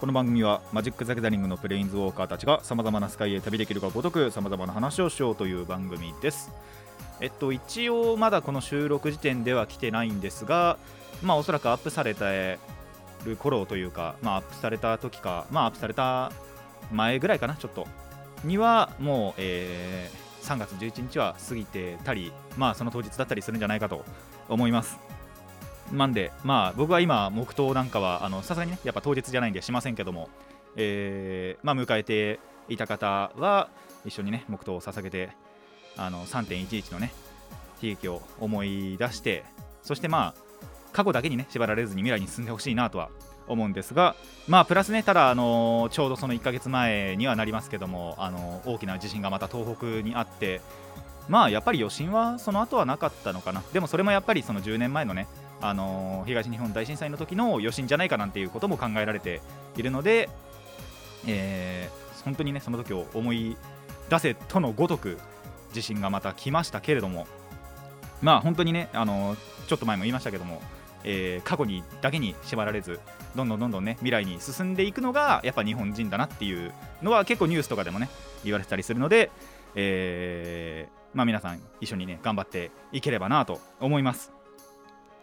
この番組はマジック・ザ・ギャザリングのプレインズウォーカーたちがさまざまなスカイへ旅できるがごとくさまざまな話をしようという番組です。えっと一応まだこの収録時点では来てないんですがまあおそらくアップされてる頃というかまあアップされた時かまあアップされた前ぐらいかなちょっとにはもう、えー3月11日は過ぎてたりまあその当日だったりするんじゃないかと思います。なんで、まあ、僕は今、黙祷なんかは、さすがにね、やっぱ当日じゃないんでしませんけども、えーまあ、迎えていた方は、一緒にね、黙祷を捧げて、あの3.11のね、悲劇を思い出して、そしてまあ、過去だけにね、縛られずに未来に進んでほしいなとは思うんですが、まあ、プラスね、ただ、あのちょうどその1ヶ月前にはなりますけども、あの大きな地震がまた東北にあって、まあ、やっぱり余震はその後はなかったのかな。でもそれもやっぱりその10年前のね、あのー東日本大震災の時の余震じゃないかなんていうことも考えられているので、えー本当にねその時を思い出せとのごとく地震がまた来ましたけれどもまあ本当にね、あのーちょっと前も言いましたけども、えー過去にだけに縛られずどんどんどんどんね未来に進んでいくのがやっぱ日本人だなっていうのは結構ニュースとかでもね言われてたりするので、えーまあ皆さん一緒にね頑張っていければなと思います。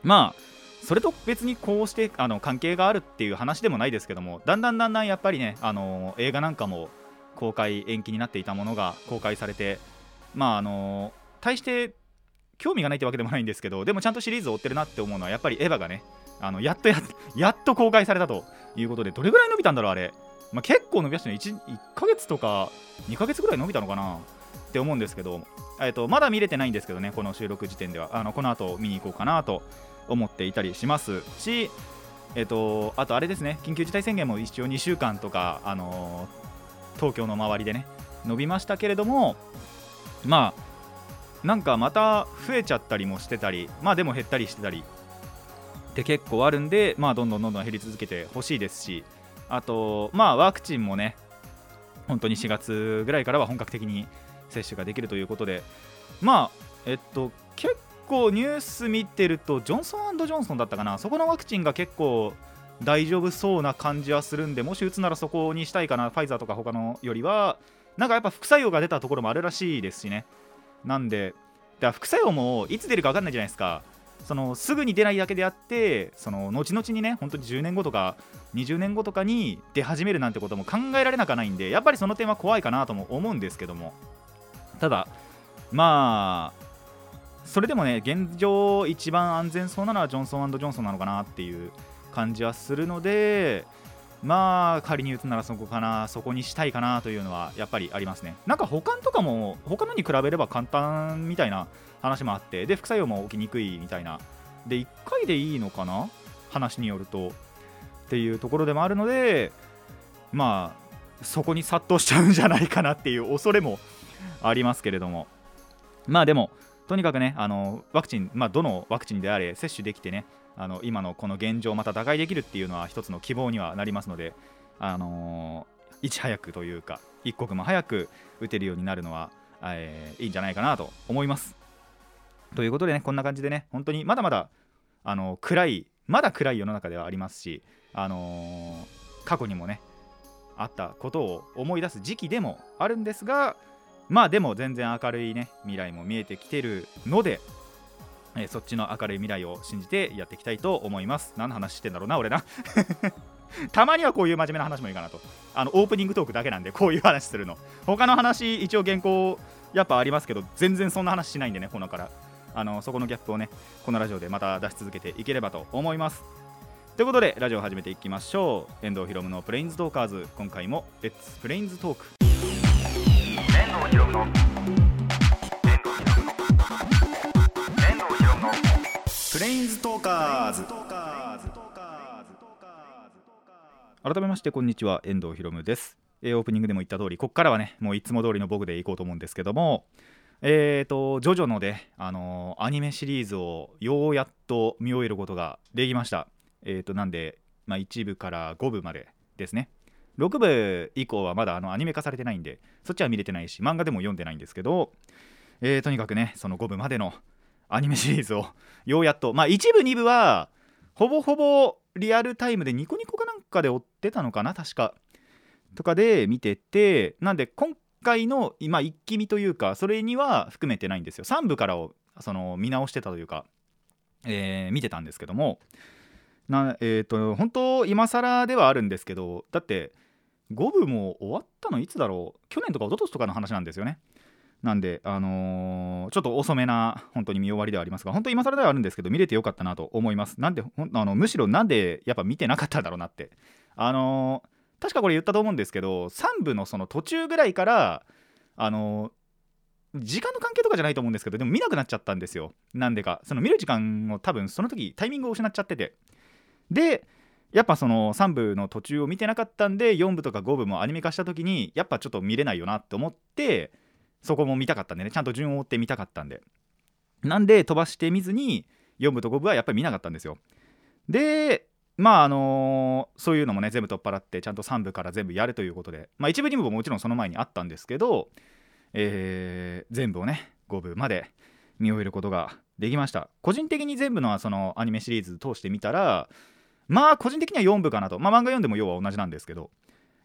まあそれと別にこうしてあの関係があるっていう話でもないですけどもだんだんだんだんやっぱりねあの映画なんかも公開延期になっていたものが公開されてまああの大して興味がないってわけでもないんですけどでもちゃんとシリーズを追ってるなって思うのはやっぱりエヴァがねあのやっとやっと公開されたということでどれぐらい伸びたんだろうあれ、まあ、結構伸びましたね。1, 1ヶ月とか2ヶ月ぐらい伸びたのかなって思うんですけど、えっとまだ見れてないんですけどねこの収録時点では。あのこの後見に行こうかなと思っていたりします。し、えっと、あとあれですね。緊急事態宣言も一応2週間とか、あの東京の周りでね伸びましたけれどもまあなんかまた増えちゃったりもしてたりまあでも減ったりしてたりって結構あるんでまあどんどんどんどん減り続けてほしいですしあとまあワクチンもね本当に4月ぐらいからは本格的に接種ができるということでまあえっと結構ニュース見てるとジョンソンジョンソンだったかな。そこのワクチンが結構大丈夫そうな感じはするんでもし打つならそこにしたいかな。ファイザーとか他のよりは。なんかやっぱ副作用が出たところもあるらしいですしね。なんでだ副作用もいつ出るか分かんないじゃないですか。そのすぐに出ないだけであってその後々にね本当に10年後とか20年後とかに出始めるなんてことも考えられなくはないんでやっぱりその点は怖いかなとも思うんですけども。ただまあそれでもね現状一番安全そうなのはジョンソンジョンソンなのかなっていう感じはするのでまあ仮に打つならそこかなそこにしたいかなというのはやっぱりありますね。なんか保管とかも他のに比べれば簡単みたいな話もあってで副作用も起きにくいみたいなで1回でいいのかな話によるとっていうところでもあるのでまあそこに殺到しちゃうんじゃないかなっていう恐れも ありますけれども。まあでもとにかくねあのワクチン、まあ、どのワクチンであれ接種できてねあの今のこの現状をまた打開できるっていうのは一つの希望にはなりますので、あのーいち早くというか一刻も早く打てるようになるのは、えーいいんじゃないかなと思います。ということでねこんな感じでね本当にまだまだあの暗いまだ暗い世の中ではありますし、あのー過去にもねあったことを思い出す時期でもあるんですがまあでも全然明るいね未来も見えてきてるので、えそっちの明るい未来を信じてやっていきたいと思います。何の話してんだろうな俺な。たまにはこういう真面目な話もいいかなと。あのオープニングトークだけなんでこういう話するの。他の話一応原稿やっぱありますけど全然そんな話しないんでねこのから。あのそこのギャップをねこのラジオでまた出し続けていければと思います。ということでラジオを始めていきましょう。遠藤ひろむのプレインズトーカーズ今回も Let's Planes Talk プレインズトーカーズ改めましてこんにちは遠藤ひろむですえーオープニングでも言った通りこっからはねもうい。つも通りの僕でい。こうと思うんですけどもえーとジョジョので、あのーアニメシリーズをようやっと見終えることができましたえーとなんで、まあ、1部から5部までですね6部以降はまだあのアニメ化されてないんでそっちは見れてないし漫画でも読んでないんですけど、えーとにかくねその5部までのアニメシリーズをようやっとまあ1部2部はほぼほぼリアルタイムでニコニコかなんかで追ってたのかな確か。とかで見ててなんで今回の今一気見というかそれには含めてないんですよ。3部からをその見直してたというか、えー見てたんですけども。なえっ、と本当今更ではあるんですけどだって5部も終わったのいつだろう？去年とか一昨年とかの話なんですよね。なんで、あのーちょっと遅めな本当に見終わりではありますが本当今更ではあるんですけど見れてよかったなと思います。なんでほあのむしろなんでやっぱ見てなかったんだろうなって。あのー確かこれ言ったと思うんですけど3部のその途中ぐらいからあのー時間の関係とかじゃないと思うんですけどでも見なくなっちゃったんですよ。なんでか。その見る時間を多分その時タイミングを失っちゃってて。でやっぱその3部の途中を見てなかったんで4部とか5部もアニメ化した時にやっぱちょっと見れないよなって思ってそこも見たかったんでね。ちゃんと順を追って見たかったんで。なんで飛ばして見ずに4部と5部はやっぱり見なかったんですよ。でまああのそういうのもね全部取っ払ってちゃんと3部から全部やるということで。まあ1部2部ももちろんその前にあったんですけど、えー全部をね5部まで見終えることができました。個人的に全部のそのアニメシリーズ通してみたらまあ個人的には4部かなと。まあ漫画読んでも要は同じなんですけど。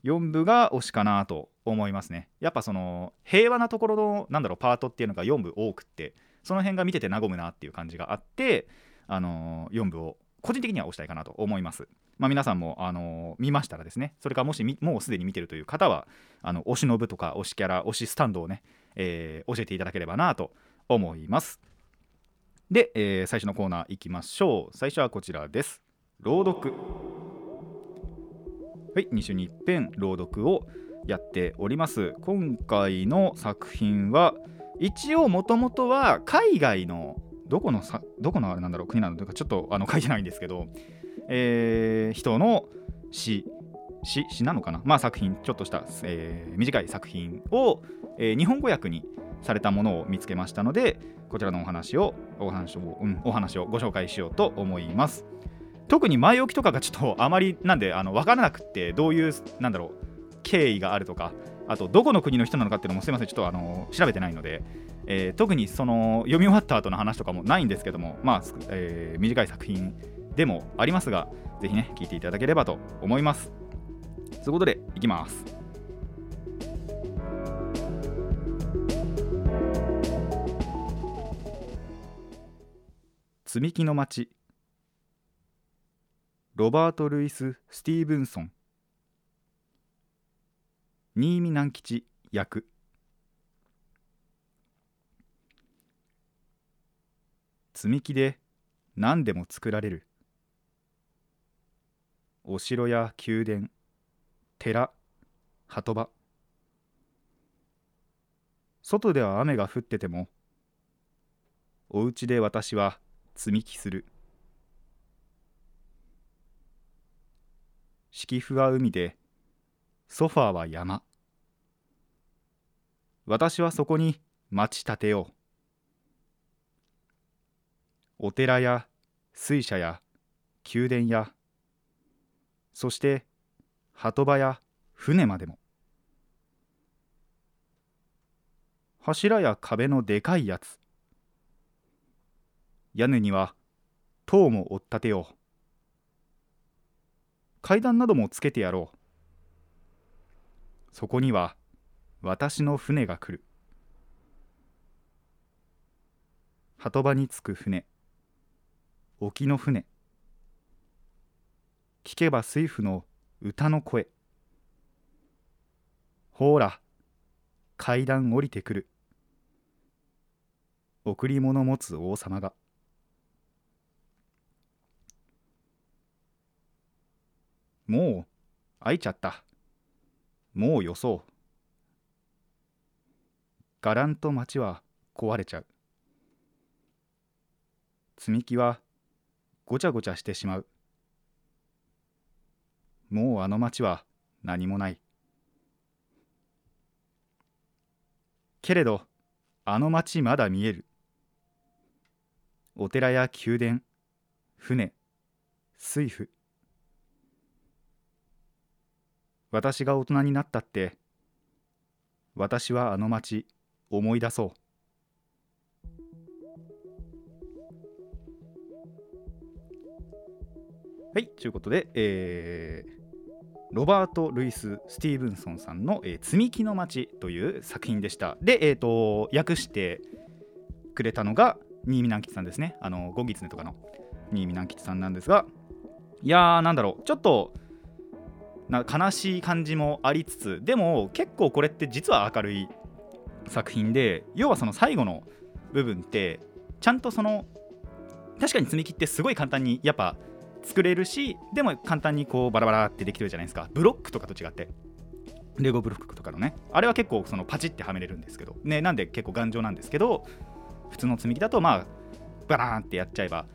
4部が推しかなと思いますね。やっぱその平和なところのなんだろうパートっていうのが4部多くってその辺が見てて和むなっていう感じがあってあのー4部を個人的には推したいかなと思います。まあ皆さんもあのー見ましたらですねそれからもしもうすでに見てるという方はあの推しの部とか推しキャラ推しスタンドをね、えー教えていただければなと思います。で、えー最初のコーナーいきましょう。最初はこちらです。朗読。はい2週に一遍朗読をやっております。今回の作品は一応もともとは海外のどこのさどこのあれなんだろう国なのとかちょっとあの書いてないんですけど、えー人の詩詩詩なのかな？まあ作品ちょっとした、えー短い作品を、えー日本語訳にされたものを見つけましたのでこちらのお話をお話を,、うん、お話をご紹介しようと思います。特に前置きとかがちょっとあまりなんであの分からなくってどういうなんだろう経緯があるとかあとどこの国の人なのかっていうのもすいませんちょっとあの調べてないので、えー特にその読み終わった後の話とかもないんですけどもまあ、えー短い作品でもありますがぜひね聞いていただければと思います。ということでいきます積み木の町ロバート・ルイス・スティーブンソン。新見南吉役。積み木で何でも作られる。お城や宮殿寺鳩場。外では雨が降っててもお家で私は積み木する。敷布は海でソファーは山。私はそこに町建てようお寺や水車や宮殿やそして鳩場や船までも。柱や壁のでかいやつ。屋根には塔も追っ立てよう階段などもつけてやろう。そこには私の船が来る。鳩場に着く船。沖の船。聞けば水夫の歌の声。ほーら階段降りてくる。贈り物持つ王様が。もう開いちゃった。もうよそう。がらんと町は壊れちゃう。積み木はごちゃごちゃしてしまう。もうあの町は何もない。けれどあの町まだ見える。お寺や宮殿船水夫私が大人になったって私はあの町思い出そう。はいということで、えーロバート・ルイス・スティーブンソンさんの「えー積み木の町」という作品でした。で、えー、と訳してくれたのが新見南吉さんですね。あのゴギツネとかの新見南吉さんなんですがいやーなんだろう。ちょっとな悲しい感じもありつつでも結構これって実は明るい作品で要はその最後の部分ってちゃんとその確かに積み木ってすごい簡単にやっぱ作れるしでも簡単にこうバラバラってできてるじゃないですか。ブロックとかと違って。レゴブロックとかのね。あれは結構そのパチってはめれるんですけど。ねなんで結構頑丈なんですけど普通の積み木だとまあバラーンってやっちゃえば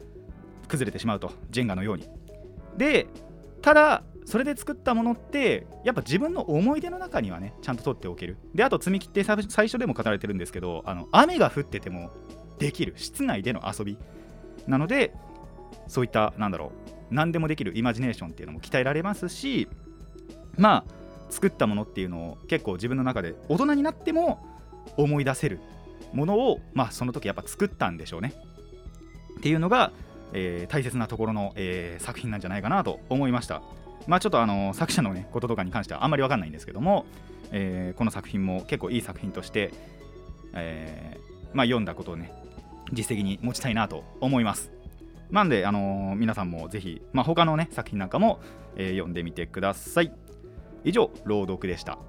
崩れてしまうと。ジェンガのように。でただそれで作ったものってやっぱ自分の思い出の中にはねちゃんと取っておける。であと積み木って最初でも語られてるんですけどあの雨が降っててもできる。室内での遊び。なのでそういったなんだろう何でもできるイマジネーションっていうのも鍛えられますしまあ作ったものっていうのを結構自分の中で大人になっても思い出せる。ものをまあその時やっぱ作ったんでしょうね。っていうのが、えー大切なところの、えー作品なんじゃないかなと思いました。まあちょっとあの作者のねこととかに関してはあんまりわかんないんですけども、えーこの作品も結構いい作品として、えーまあ読んだことをね実績に持ちたいなと思います。なんで、あのー皆さんもぜひ、まあ、他のね作品なんかも、えー読んでみてください。以上朗読でした。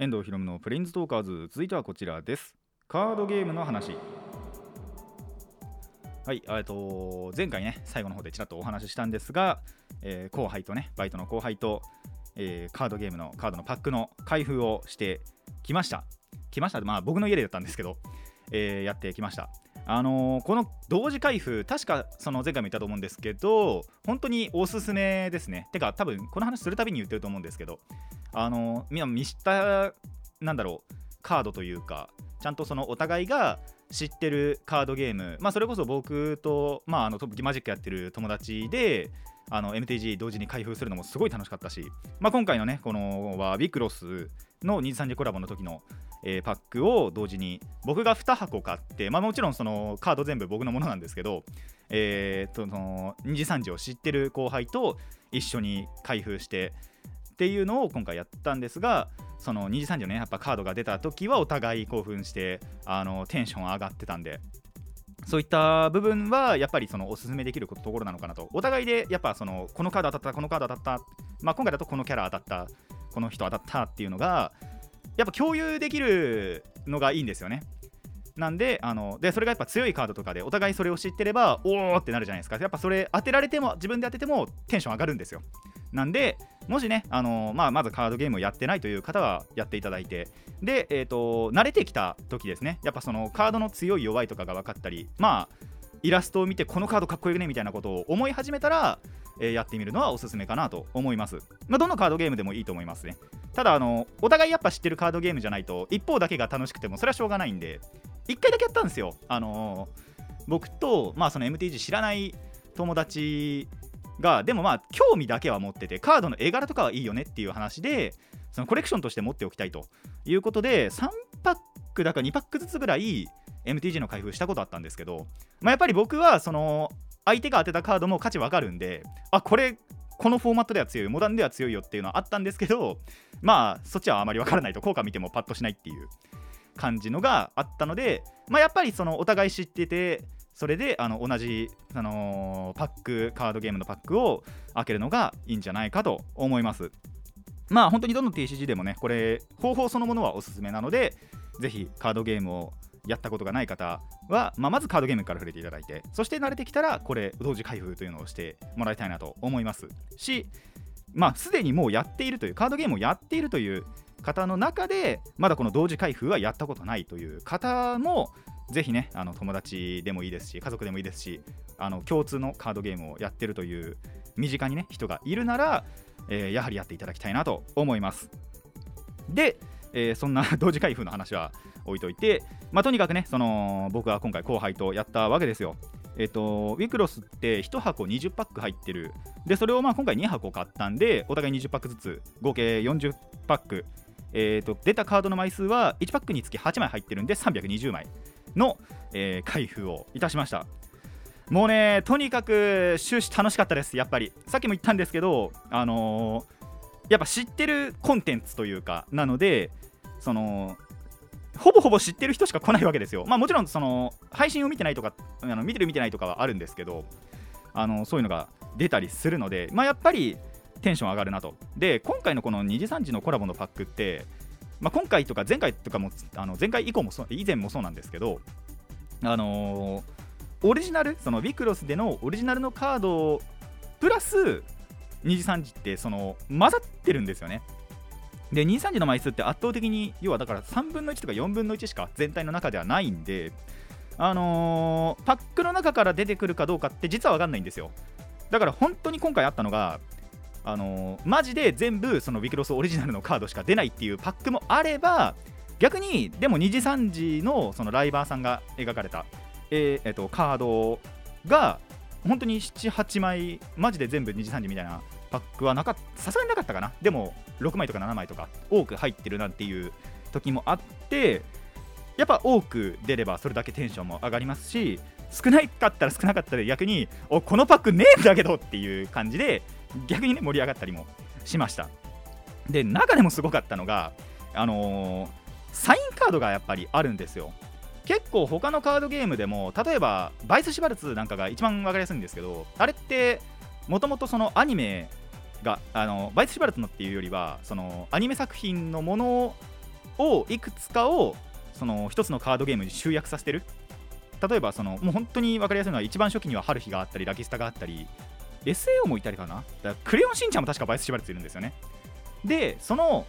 遠藤ひろむのプレインズトーカーズ。続いてはこちらです。カードゲームの話。はい、えっと前回ね最後の方でちらっとお話ししたんですが、えー後輩とねバイトの後輩と、えーカードゲームのカードのパックの開封をしてきました。来ました。まあ僕の家でだったんですけど、えーやってきました。あのこの同時開封確かその前回も言ったと思うんですけど本当におすすめですね。てか多分この話するたびに言ってると思うんですけどあのーみんな見知ったなんだろうカードというかちゃんとそのお互いが知ってるカードゲーム、まあ、それこそ僕と、まあ、あのトップマジックやってる友達で MTG 同時に開封するのもすごい楽しかったし、まあ、今回のねこのはビクロスの23時コラボの時の、えーパックを同時に僕が2箱買って、まあ、もちろんそのカード全部僕のものなんですけど、えー、とその2時3時を知ってる後輩と一緒に開封してっていうのを今回やったんですがその2時3時のねやっぱカードが出た時はお互い興奮してあのテンション上がってたんで。そういった部分はやっぱりそのおすすめできるところなのかなと。お互いでやっぱそのこのカード当たったこのカード当たった、まあ、今回だとこのキャラ当たったこの人当たったっていうのがやっぱ共有できるのがいいんですよね。なんであのでそれがやっぱ強いカードとかでお互いそれを知ってればおーってなるじゃないですか。やっぱそれ当てられても自分で当ててもテンション上がるんですよ。なんでもしね、あのまあ、まずカードゲームをやってないという方はやっていただいてで、えー、と慣れてきた時ですね。やっぱそのカードの強い弱いとかが分かったりまあイラストを見てこのカードかっこよくねみたいなことを思い始めたら、えーやってみるのはおすすめかなと思います、まあ、どのカードゲームでもいいと思いますね。ただあのお互いやっぱ知ってるカードゲームじゃないと一方だけが楽しくてもそれはしょうがないんで1回だけやったんですよ。あの僕と、まあ、その MTG 知らない友達がでもまあ興味だけは持っててカードの絵柄とかはいいよねっていう話でそのコレクションとして持っておきたいと。いうことで3パックだか2パックずつぐらい MTG の開封したことあったんですけど、まあ、やっぱり僕はその相手が当てたカードも価値わかるんであこれこのフォーマットでは強いモダンでは強いよっていうのはあったんですけどまあそっちはあまりわからないと効果見てもパッとしないっていう感じのがあったので、まあ、やっぱりそのお互い知っててそれであの同じ、あのーパックカードゲームのパックを開けるのがいいんじゃないかと思います。まあ本当にどの TCG でもねこれ方法そのものはおすすめなのでぜひカードゲームをやったことがない方は、まあ、まずカードゲームから触れていただいてそして慣れてきたらこれ同時開封というのをしてもらいたいなと思います。しまあすでにもうやっているというカードゲームをやっているという方の中でまだこの同時開封はやったことないという方もぜひねあの友達でもいいですし家族でもいいですしあの共通のカードゲームをやってるという身近にね人がいるならえーやはりやっていただきたいなと思います。で、えーそんな同時開封の話は置いといて、まあ、とにかくねその僕は今回後輩とやったわけですよ。えっ、とウィクロスって1箱20パック入ってる。でそれをまあ今回2箱買ったんでお互い20パックずつ合計40パック。えーと出たカードの枚数は1パックにつき8枚入ってるんで320枚。の、えー開封をいたしました。もうねとにかく終始楽しかったですやっぱり。さっきも言ったんですけどあのーやっぱ知ってるコンテンツというかなのでそのほぼほぼ知ってる人しか来ないわけですよ。まあもちろんその配信を見てないとかあの見てる見てないとかはあるんですけどあのそういうのが出たりするのでまあやっぱりテンション上がるなと。で今回のこの2時3時のコラボのパックってまあ、今回とか前回とかもあの前回以降もそう以前もそうなんですけどあのーオリジナルそのビクロスでのオリジナルのカードプラス2時3時ってその混ざってるんですよね。で2時3時の枚数って圧倒的に要はだから3分の1とか4分の1しか全体の中ではないんであのーパックの中から出てくるかどうかって実は分かんないんですよ。だから本当に今回あったのがあのマジで全部そのビクロスオリジナルのカードしか出ないっていうパックもあれば逆にでも2時3時のそのライバーさんが描かれた、えーえっとカードが本当に78枚マジで全部2時3時みたいなパックはなかっさすがになかったかな。でも6枚とか7枚とか多く入ってるなんていう時もあってやっぱ多く出ればそれだけテンションも上がりますし少ないかったら少なかったで逆におこのパックねえんだけどっていう感じで逆にね盛り上がったりもしました。で中でもすごかったのがあのーサインカードがやっぱりあるんですよ。結構他のカードゲームでも例えばバイス・シュバルツなんかが一番分かりやすいんですけどあれってもともとそのアニメがあのバイス・シュバルツのっていうよりはそのアニメ作品のものをいくつかをその一つのカードゲームに集約させてる。例えばそのもう本当に分かりやすいのは一番初期には春日があったりラキスタがあったり SAO もいたりかな？だからクレヨンしんちゃんも確かバイス・シュバルツいるんですよね。でその、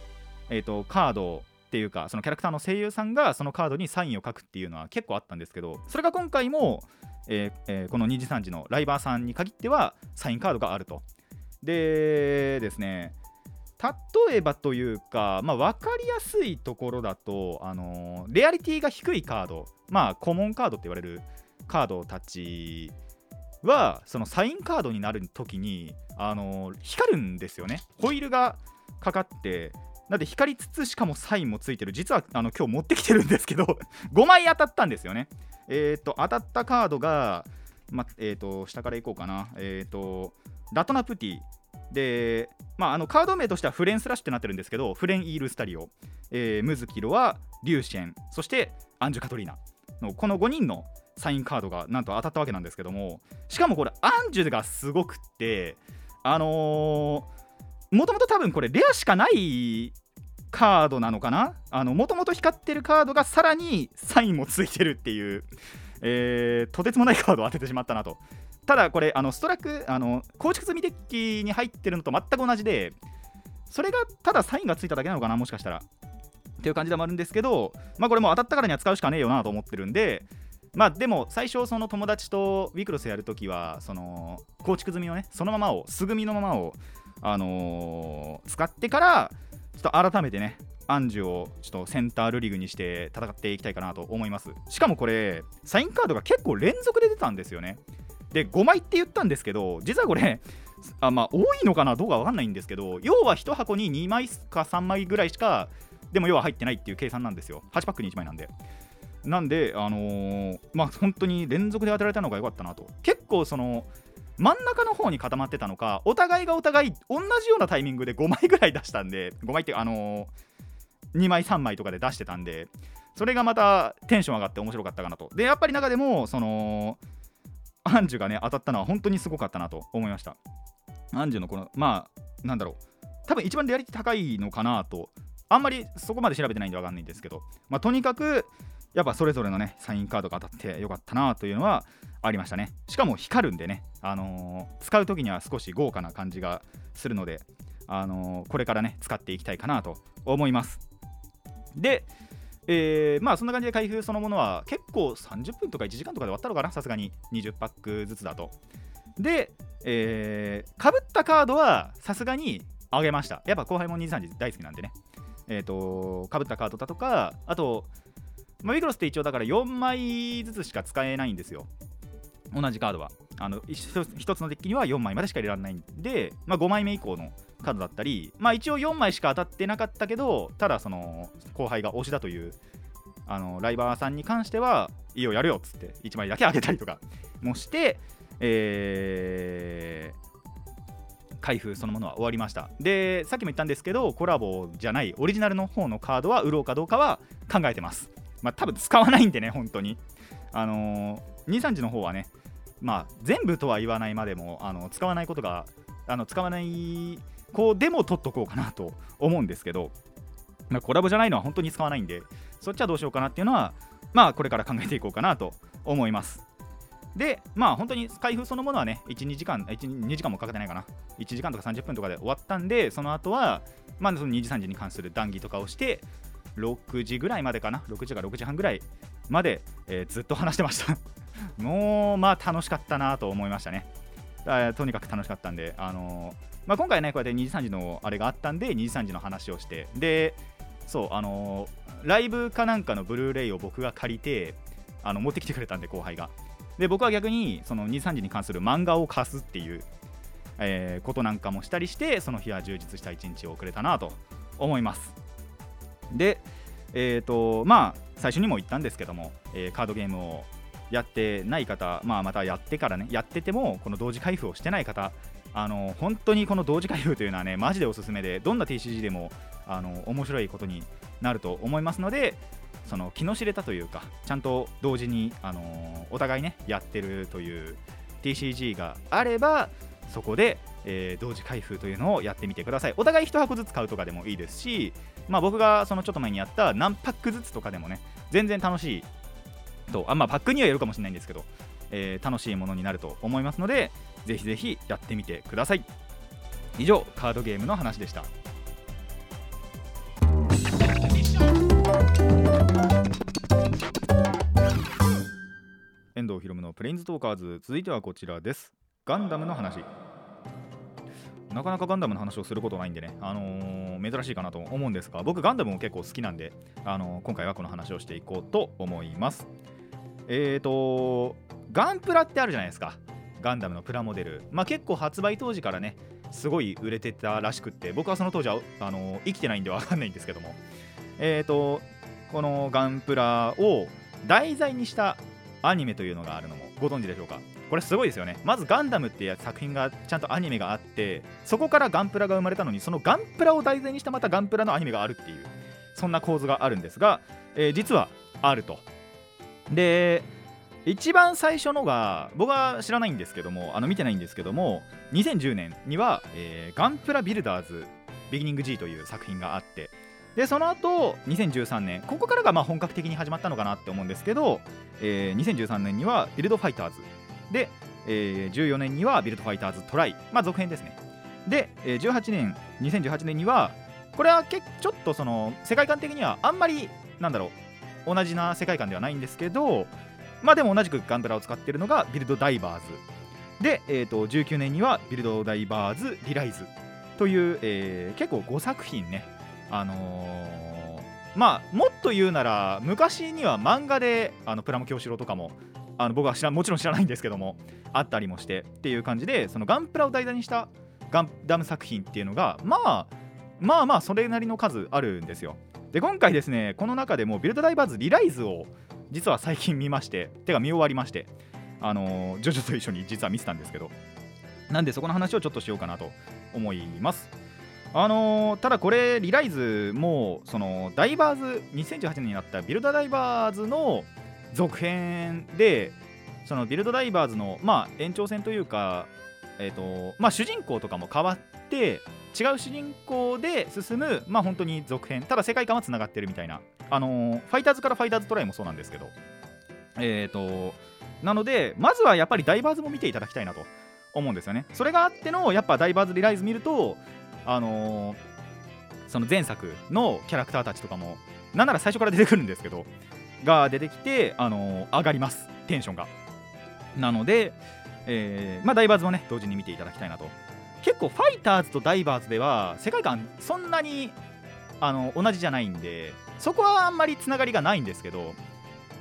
えー、とカードっていうかそのキャラクターの声優さんがそのカードにサインを書くっていうのは結構あったんですけどそれが今回も、えーえーこの2時3時のライバーさんに限ってはサインカードがあると。でですね例えばというか、まあ、分かりやすいところだと、あのレアリティが低いカード、まあ、コモンカードって言われるカードたちは、そのサインカードになるときに、あの光るんですよね。ホイールがかかって、なんで光りつつ、しかもサインもついてる。実はあの今日持ってきてるんですけど、5枚当たったんですよね。えっ、と、当たったカードが、まえー、と下からいこうかな。えっ、と、ラトナプティ。で、まあ、あのカード名としてはフレンスラッシュってなってるんですけど、フレン・イール・スタリオ、えームズキロはリューシェン、そしてアンジュ・カトリーナのこの5人のサインカードがなんと当たったわけなんですけども、しかもこれ、アンジュがすごくって、あのー、もともと多分これ、レアしかないカードなのかな？もともと光ってるカードがさらにサインもついてるっていう、えーとてつもないカードを当ててしまったなと。ただこれあのストラックあの構築済みデッキに入ってるのと全く同じでそれがただサインがついただけなのかなもしかしたらっていう感じでもあるんですけどまあこれも当たったからには使うしかねえよなと思ってるんでまあでも最初その友達とウィクロスやるときはその構築済みをねそのままを素組みのままをあのー使ってからちょっと改めてねアンジュをちょっとセンタールリグにして戦っていきたいかなと思います。しかもこれサインカードが結構連続で出たんですよねで5枚って言ったんですけど実はこれあまあ多いのかなどうか分かんないんですけど要は1箱に2枚か3枚ぐらいしかでも要は入ってないっていう計算なんですよ。8パックに1枚なんで。なんであのーまあ本当に連続で当てられたのが良かったなと。結構その真ん中の方に固まってたのかお互いがお互い同じようなタイミングで5枚ぐらい出したんで5枚ってあのー2枚3枚とかで出してたんでそれがまたテンション上がって面白かったかなと。でやっぱり中でもそのアンジュがね当たったのは本当にすごかったなと思いました。アンジュのこのまあなんだろう。多分一番リアリティ高いのかなと。あんまりそこまで調べてないんで分かんないんですけど、まあ、とにかくやっぱそれぞれのねサインカードが当たってよかったなというのはありましたね。しかも光るんでね、あのー使う時には少し豪華な感じがするので、あのーこれからね使っていきたいかなと思います。でえーまあそんな感じで開封そのものは結構30分とか1時間とかで終わったのかな？さすがに20パックずつだと。で、えー、かぶったカードはさすがにあげました。やっぱ後輩も23時大好きなんでね。えっ、とかぶったカードだとかあとまあ、ビクロスって一応だから4枚ずつしか使えないんですよ。同じカードは。あの 1, つのデッキには4枚までしか入れられないんで、まあ、5枚目以降のカードだったり、まあ、一応4枚しか当たってなかったけどただその後輩が推しだというあのライバーさんに関してはいいよやるよっつって1枚だけあげたりとかもして、えー、開封そのものは終わりました。でさっきも言ったんですけどコラボじゃないオリジナルの方のカードは売ろうかどうかは考えてます。まあ多分使わないんでね本当に。あのー、23時の方はねまあ全部とは言わないまでもあの使わないことがあの使わない子でも取っとこうかなと思うんですけど、まあ、コラボじゃないのは本当に使わないんでそっちはどうしようかなっていうのはまあこれから考えていこうかなと思います。でまあ本当に開封そのものはね12時間12時間もかけてないかな。1時間とか30分とかで終わったんでその後はまあその2時3時に関する談義とかをして6時ぐらいまでかな？6時か6時半ぐらいまで、えー、ずっと話してました。もうまあ楽しかったなと思いましたね。とにかく楽しかったんで、あのー、まあ、今回ねこうやって2時3時のあれがあったんで2時3時の話をしてでそうあのー、ライブかなんかのブルーレイを僕が借りてあの持ってきてくれたんで後輩が。で僕は逆にその2時3時に関する漫画を貸すっていう、えー、ことなんかもしたりしてその日は充実した一日を送れたなと思います。で、えーとまあ、最初にも言ったんですけども、えー、カードゲームをやってない方、まあ、またやってからね、やってても、この同時開封をしてない方、あの本当にこの同時開封というのはね、マジでおすすめで、どんな TCG でもあの面白いことになると思いますので、その気の知れたというか、ちゃんと同時に、あのお互いね、やってるという TCG があれば、そこで、えー、同時開封というのをやってみてください。お互い1箱ずつ買うとかでもいいですし、まあ、僕がそのちょっと前にやった何パックずつとかでもね全然楽しいとあまあパックにはよるかもしれないんですけど、えー、楽しいものになると思いますのでぜひぜひやってみてください。以上カードゲームの話でした。遠藤ひろむのプレインズトーカーズ続いてはこちらです。ガンダムの話。なかなかガンダムの話をすることないんでね、あのー、珍しいかなと思うんですが、僕、ガンダムも結構好きなんで、あのー、今回はこの話をしていこうと思います。えーと、ガンプラってあるじゃないですか、ガンダムのプラモデル。まあ、結構発売当時からね、すごい売れてたらしくって、僕はその当時はあの、生きてないんで分かんないんですけども、えーと、このガンプラを題材にしたアニメというのがあるのもご存知でしょうか？これすごいですよね。まずガンダムっていう作品がちゃんとアニメがあってそこからガンプラが生まれたのにそのガンプラを題材にしたまたガンプラのアニメがあるっていうそんな構図があるんですが、えー、実はあると。で一番最初のが僕は知らないんですけどもあの見てないんですけども2010年には、えー、ガンプラビルダーズビギニング G という作品があってでその後2013年ここからがまあ本格的に始まったのかなって思うんですけど、えー、2013年にはビルドファイターズで、えー、14年にはビルドファイターズトライ、まあ、続編ですね。で、えー、18年、2018年には、これはけちょっとその世界観的にはあんまりなんだろう同じな世界観ではないんですけどまあでも同じくガンドラを使っているのがビルドダイバーズで、えー、と19年にはビルドダイバーズリライズという、えー、結構5作品ねあのー、まあもっと言うなら昔には漫画であのプラモ教師郎とかもあの僕は知らもちろん知らないんですけどもあったりもしてっていう感じでそのガンプラを題材にしたガンダム作品っていうのがまあまあまあそれなりの数あるんですよ。で今回ですねこの中でもビルドダイバーズリライズを実は最近見ましててか見終わりましてあのジョジョと一緒に実は見てたんですけどなんでそこの話をちょっとしようかなと思います。あのー、ただこれリライズもそのダイバーズ2018年になったビルドダイバーズの続編でそのビルドダイバーズの、まあ、延長戦というか、えーとまあ、主人公とかも変わって違う主人公で進む、まあ、本当に続編。ただ世界観はつながってるみたいな、あのー、ファイターズからファイターズトライもそうなんですけど。えっ、ー、となのでまずはやっぱりダイバーズも見ていただきたいなと思うんですよね。それがあってのやっぱダイバーズリライズ見るとあのー、その前作のキャラクターたちとかもなんなら最初から出てくるんですけどが出てきて、あの、上がります。テンションが。なので、えー、まあ、ダイバーズもね同時に見ていただきたいなと。結構ファイターズとダイバーズでは世界観そんなにあの同じじゃないんでそこはあんまりつながりがないんですけど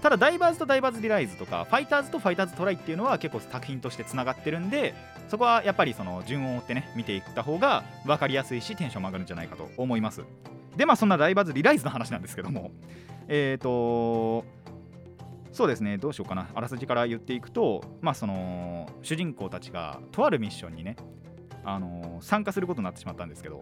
ただダイバーズとダイバーズリライズとかファイターズとファイターズトライっていうのは結構作品としてつながってるんでそこはやっぱりその順を追ってね見ていった方が分かりやすいしテンションも上がるんじゃないかと思います。でまあそんなダイバーズリライズの話なんですけどもえっ、ー、とそうですねどうしようかな。あらすじから言っていくとまあその主人公たちがとあるミッションにねあの参加することになってしまったんですけど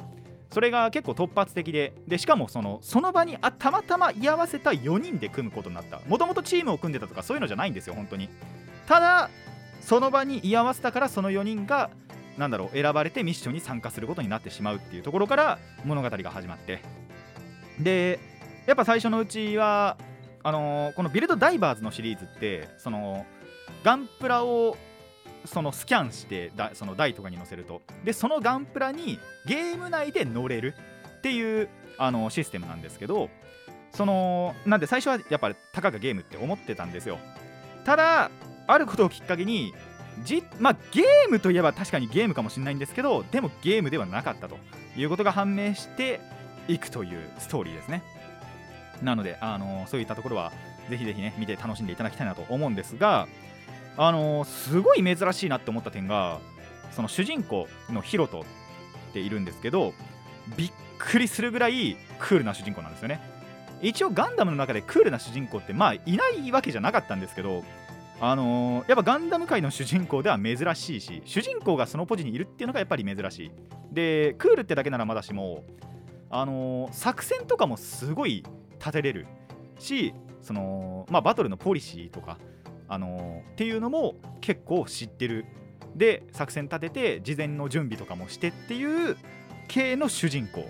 それが結構突発的ででしかもそのその場にあたまたま居合わせた4人で組むことになった。もともとチームを組んでたとかそういうのじゃないんですよ本当に。ただその場に居合わせたからその4人がなんだろう選ばれてミッションに参加することになってしまうっていうところから物語が始まって。でやっぱ最初のうちはあのー、このビルドダイバーズのシリーズってそのガンプラをそのスキャンしてだその台とかに載せると。でそのガンプラにゲーム内で乗れるっていうあのシステムなんですけどそのなんで最初はやっぱりたかがゲームって思ってたんですよ。ただあることをきっかけにじまあ、ゲームといえば確かにゲームかもしれないんですけどでもゲームではなかったということが判明していくというストーリーですね。なので、あのそういったところはぜひぜひね見て楽しんでいただきたいなと思うんですがあの、すごい珍しいなって思った点がその主人公のヒロトっているんですけどびっくりするぐらいクールな主人公なんですよね。一応ガンダムの中でクールな主人公ってまあいないわけじゃなかったんですけどあのー、やっぱガンダム界の主人公では珍しいし主人公がそのポジにいるっていうのがやっぱり珍しい。でクールってだけならまだしもあのー、作戦とかもすごい立てれる。しそのまあバトルのポリシーとかあのー、っていうのも結構知ってる。で作戦立てて事前の準備とかもしてっていう系の主人公。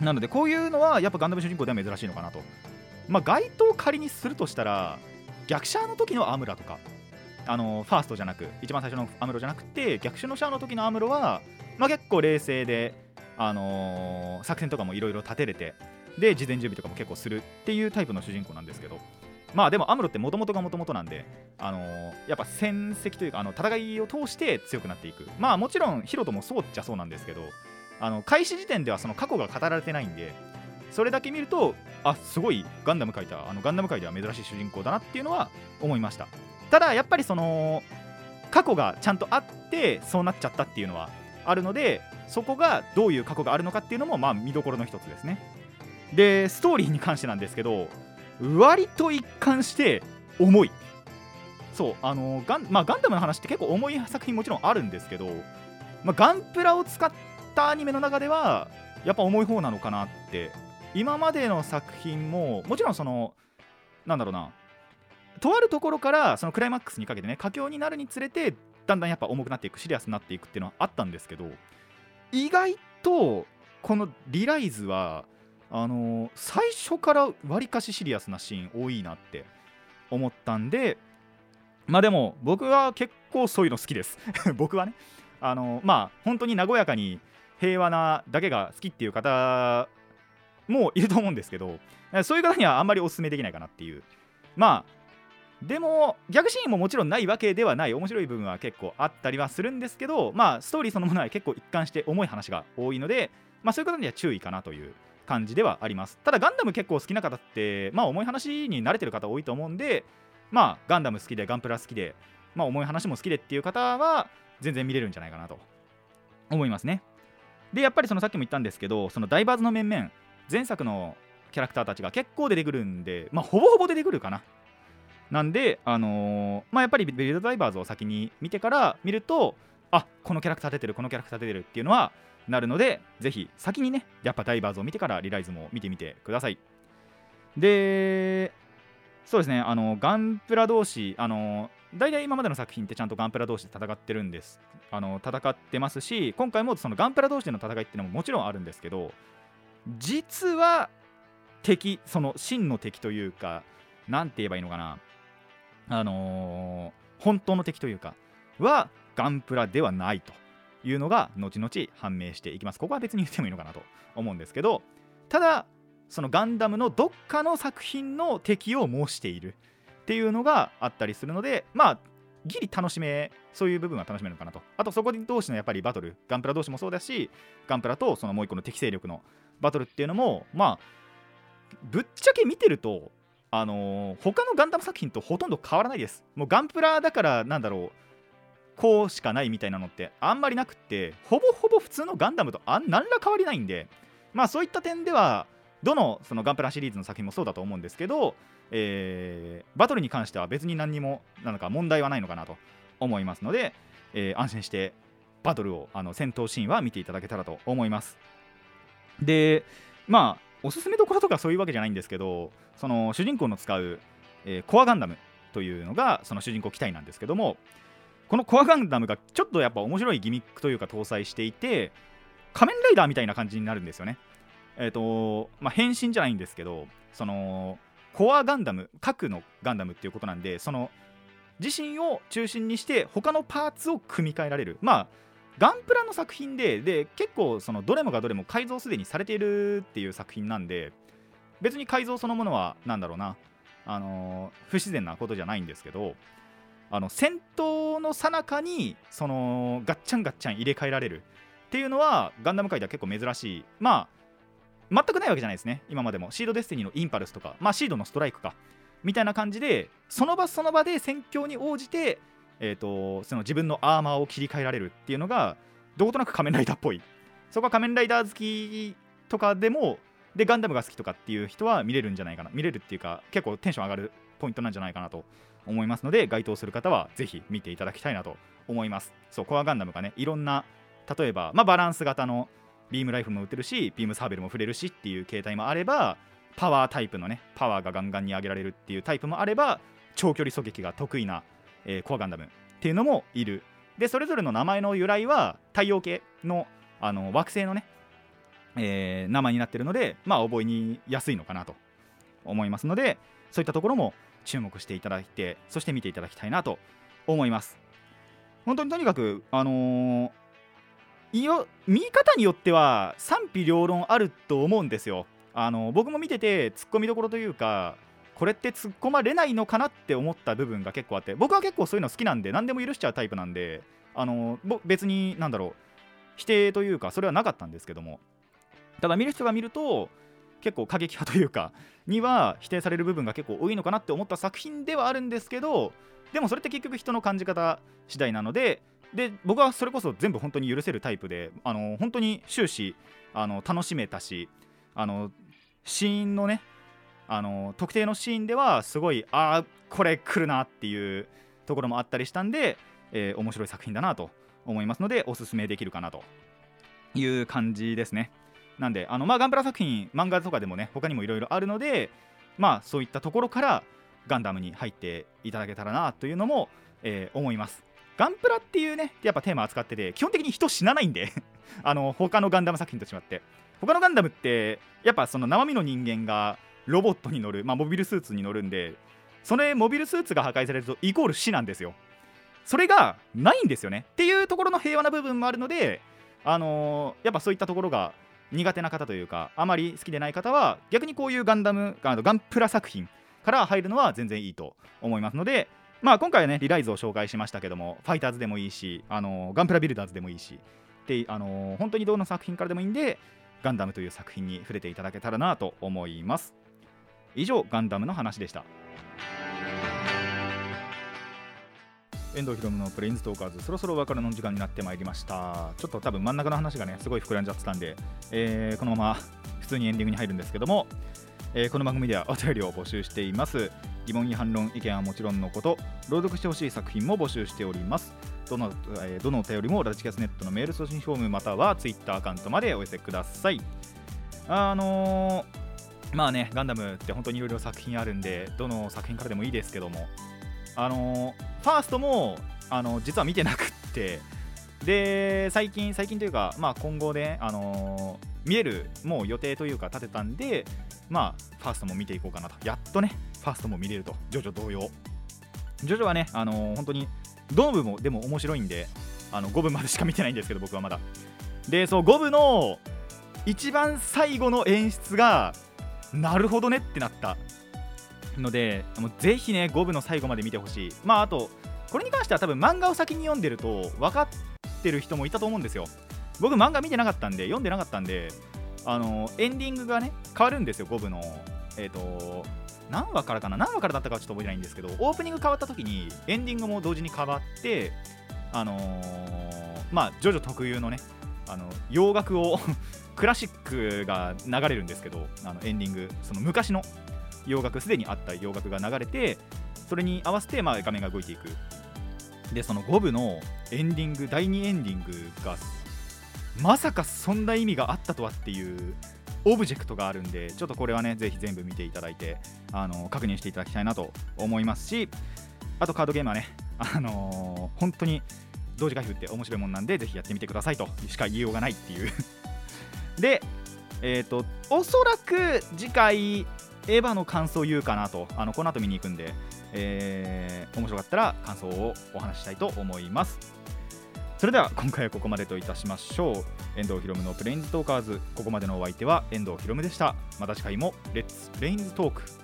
なのでこういうのはやっぱガンダム主人公では珍しいのかなと。まあ該当仮にするとしたら逆シャアの時のアムラとか。あの、ファーストじゃなく一番最初のアムロじゃなくて逆襲のシャアの時のアムロは、まあ、結構冷静で、あのー、作戦とかもいろいろ立てれてで事前準備とかも結構するっていうタイプの主人公なんですけど。まあでもアムロってもともとがもともとなんで、あのー、やっぱ戦績というかあの戦いを通して強くなっていく。まあもちろんヒロトもそうっちゃそうなんですけどあの開始時点ではその過去が語られてないんでそれだけ見るとあすごいガンダム界ではあのガンダム界では珍しい主人公だなっていうのは思いました。ただやっぱりその過去がちゃんとあってそうなっちゃったっていうのはあるのでそこがどういう過去があるのかっていうのもまあ見どころの一つですね。でストーリーに関してなんですけど割と一貫して重い。そうあのガン,、まあ、ガンダムの話って結構重い作品もちろんあるんですけど、まあ、ガンプラを使ったアニメの中ではやっぱ重い方なのかなって。今までの作品ももちろんそのなんだろうなとあるところからそのクライマックスにかけてね佳境になるにつれてだんだんやっぱ重くなっていくシリアスになっていくっていうのはあったんですけど意外とこのリライズはあの、最初からわりかしシリアスなシーン多いなって思ったんでまあでも僕は結構そういうの好きです。僕はね。あの、まあ本当に和やかに平和なだけが好きっていう方もいると思うんですけどそういう方にはあんまりお勧めできないかなっていう。まあでも逆シーンももちろんないわけではない。面白い部分は結構あったりはするんですけどまあストーリーそのものは結構一貫して重い話が多いのでまあそういう方には注意かなという感じではあります。ただガンダム結構好きな方ってまあ重い話に慣れてる方多いと思うんでまあガンダム好きでガンプラ好きでまあ重い話も好きでっていう方は全然見れるんじゃないかなと思いますね。でやっぱりそのさっきも言ったんですけどそのダイバーズの面々前作のキャラクターたちが結構出てくるんでまあほぼほぼ出てくるかな。なんであのー、まあやっぱりビルドダイバーズを先に見てから見るとあこのキャラクター出てるこのキャラクター出てるっていうのはなるのでぜひ先にねやっぱダイバーズを見てからリライズも見てみてください。でそうですねあのガンプラ同士あの大体今までの作品ってちゃんとガンプラ同士で戦ってるんです。あの戦ってますし今回もそのガンプラ同士での戦いっていうのももちろんあるんですけど実は敵その真の敵というか何て言えばいいのかな。あのー、本当の敵というかはガンプラではないと。いうのが後々判明していきます。ここは別に言ってもいいのかなと思うんですけどただそのガンダムのどっかの作品の敵を模しているっていうのがあったりするのでまあギリ楽しめそういう部分は楽しめるのかなと。あとそこ同士のやっぱりバトル。ガンプラ同士もそうだしガンプラとそのもう一個の適正力のバトルっていうのもまあぶっちゃけ見てるとあのー他のガンダム作品とほとんど変わらないです。もうガンプラだからなんだろう。こうしかないみたいなのってあんまりなくってほぼほぼ普通のガンダムとあん何ら変わりないんでまあそういった点ではどのそのガンプラシリーズの作品もそうだと思うんですけど、えーバトルに関しては別に何にもなんか問題はないのかなと思いますので、えー安心してバトルをあの戦闘シーンは見ていただけたらと思います。でまあおすすめどころとかそういうわけじゃないんですけどその主人公の使う、えーコアガンダムというのがその主人公機体なんですけどもこのコアガンダムがちょっとやっぱ面白いギミックというか搭載していて仮面ライダーみたいな感じになるんですよね。えっ、とまあ変身じゃないんですけどそのコアガンダム核のガンダムっていうことなんでその自身を中心にして他のパーツを組み替えられる。まあガンプラの作品でで結構そのどれもがどれも改造すでにされているっていう作品なんで別に改造そのものはなんだろうなあのー不自然なことじゃないんですけどあの戦闘の最中にそのガッチャンガッチャン入れ替えられるっていうのはガンダム界では結構珍しい。まあ全くないわけじゃないですね今までも。シードデスティニーのインパルスとかまあシードのストライクかみたいな感じでその場その場で戦況に応じて、えー、とその自分のアーマーを切り替えられるっていうのがどことなく仮面ライダーっぽい。そこは仮面ライダー好きとかでもでガンダムが好きとかっていう人は見れるんじゃないかな。見れるっていうか結構テンション上がるポイントなんじゃないかなと思いますので該当する方はぜひ見ていただきたいなと思います。そうコアガンダムがねいろんな例えば、まあ、バランス型のビームライフルも撃てるしビームサーベルも振れるしっていう形態もあればパワータイプのねパワーがガンガンに上げられるっていうタイプもあれば長距離狙撃が得意な、えーコアガンダムっていうのもいる。でそれぞれの名前の由来は太陽系のあの惑星のね、えー名前になってるのでまあ覚えにやすいのかなと思いますのでそういったところも注目していただいてそして見ていただきたいなと思います。本当にとにかくあのーいよ見方によっては賛否両論あると思うんですよ。あの僕も見てて突っ込みどころというかこれって突っ込まれないのかなって思った部分が結構あって僕は結構そういうの好きなんで何でも許しちゃうタイプなんであの別になんだろう否定というかそれはなかったんですけども。ただ見る人が見ると結構過激派というかには否定される部分が結構多いのかなって思った作品ではあるんですけどでもそれって結局人の感じ方次第なのでで僕はそれこそ全部本当に許せるタイプであの本当に終始あの楽しめたしあのシーンのねあの特定のシーンではすごいああこれ来るなっていうところもあったりしたんで、えー面白い作品だなと思いますのでおすすめできるかなという感じですね。なんであの、まあ、ガンプラ作品漫画とかでもね他にもいろいろあるのでまあそういったところからガンダムに入っていただけたらなというのも、えー思います。ガンプラっていうねやっぱテーマ扱ってて基本的に人死なないんで あの他のガンダム作品と違って。他のガンダムってやっぱその生身の人間がロボットに乗る、まあ、モビルスーツに乗るんでそれモビルスーツが破壊されるとイコール死なんですよ。それがないんですよね。っていうところの平和な部分もあるのであのーやっぱそういったところが苦手な方というかあまり好きでない方は逆にこういうガンダムあのガンプラ作品から入るのは全然いいと思いますのでまあ今回はねリライズを紹介しましたけどもファイターズでもいいしあのガンプラビルダーズでもいいしであの本当にどの作品からでもいいんでガンダムという作品に触れていただけたらなと思います。以上ガンダムの話でした。遠藤ひろむのプレインズトーカーズ。そろそろお別れの時間になってまいりました。ちょっと多分真ん中の話がねすごい膨らんじゃってたんで、えーこのまま普通にエンディングに入るんですけども、えーこの番組ではお便りを募集しています。疑問や反論意見はもちろんのこと朗読してほしい作品も募集しております。どの,、えーどのお便りもラジキャスネットのメール送信フォームまたはツイッターアカウントまでお寄せください。あのーまあねガンダムって本当にいろいろ作品あるんでどの作品からでもいいですけどもあのファーストもあの実は見てなくって。で最近最近というか、まあ、今後ね、あの見えるもう予定というか立てたんでまあファーストも見ていこうかなと。やっとねファーストも見れると。ジョジョ同様。ジョジョはね、あの本当にどの部もでも面白いんであの5部までしか見てないんですけど僕はまだ。でそう5部の一番最後の演出がなるほどねってなった。のでもうぜひね5部の最後まで見てほしい。まああとこれに関しては多分漫画を先に読んでると分かってる人もいたと思うんですよ。僕漫画見てなかったんで読んでなかったんであのエンディングがね変わるんですよ5部の。えっ、と何話からかな？何話からだったかはちょっと覚えてないんですけどオープニング変わった時にエンディングも同時に変わってあのーまあジョジョ特有のねあの洋楽を クラシックが流れるんですけどあのエンディングその昔の洋楽すでにあった洋楽が流れてそれに合わせてまあ画面が動いていく。でその5部のエンディング第2エンディングがまさかそんな意味があったとはっていうオブジェクトがあるんでちょっとこれはねぜひ全部見ていただいてあの確認していただきたいなと思いますしあとカードゲームはねあのー本当に同時開封って面白いもんなんでぜひやってみてくださいとしか言いようがないっていう。でえっ、とおそらく次回エヴァの感想を言うかなとあのこの後見に行くんで、えー面白かったら感想をお話ししたいと思います。それでは今回はここまでといたしましょう。遠藤ひろむのプレインズトーカーズ。ここまでのお相手は遠藤ひろむでした。また次回もレッツプレインズトーク。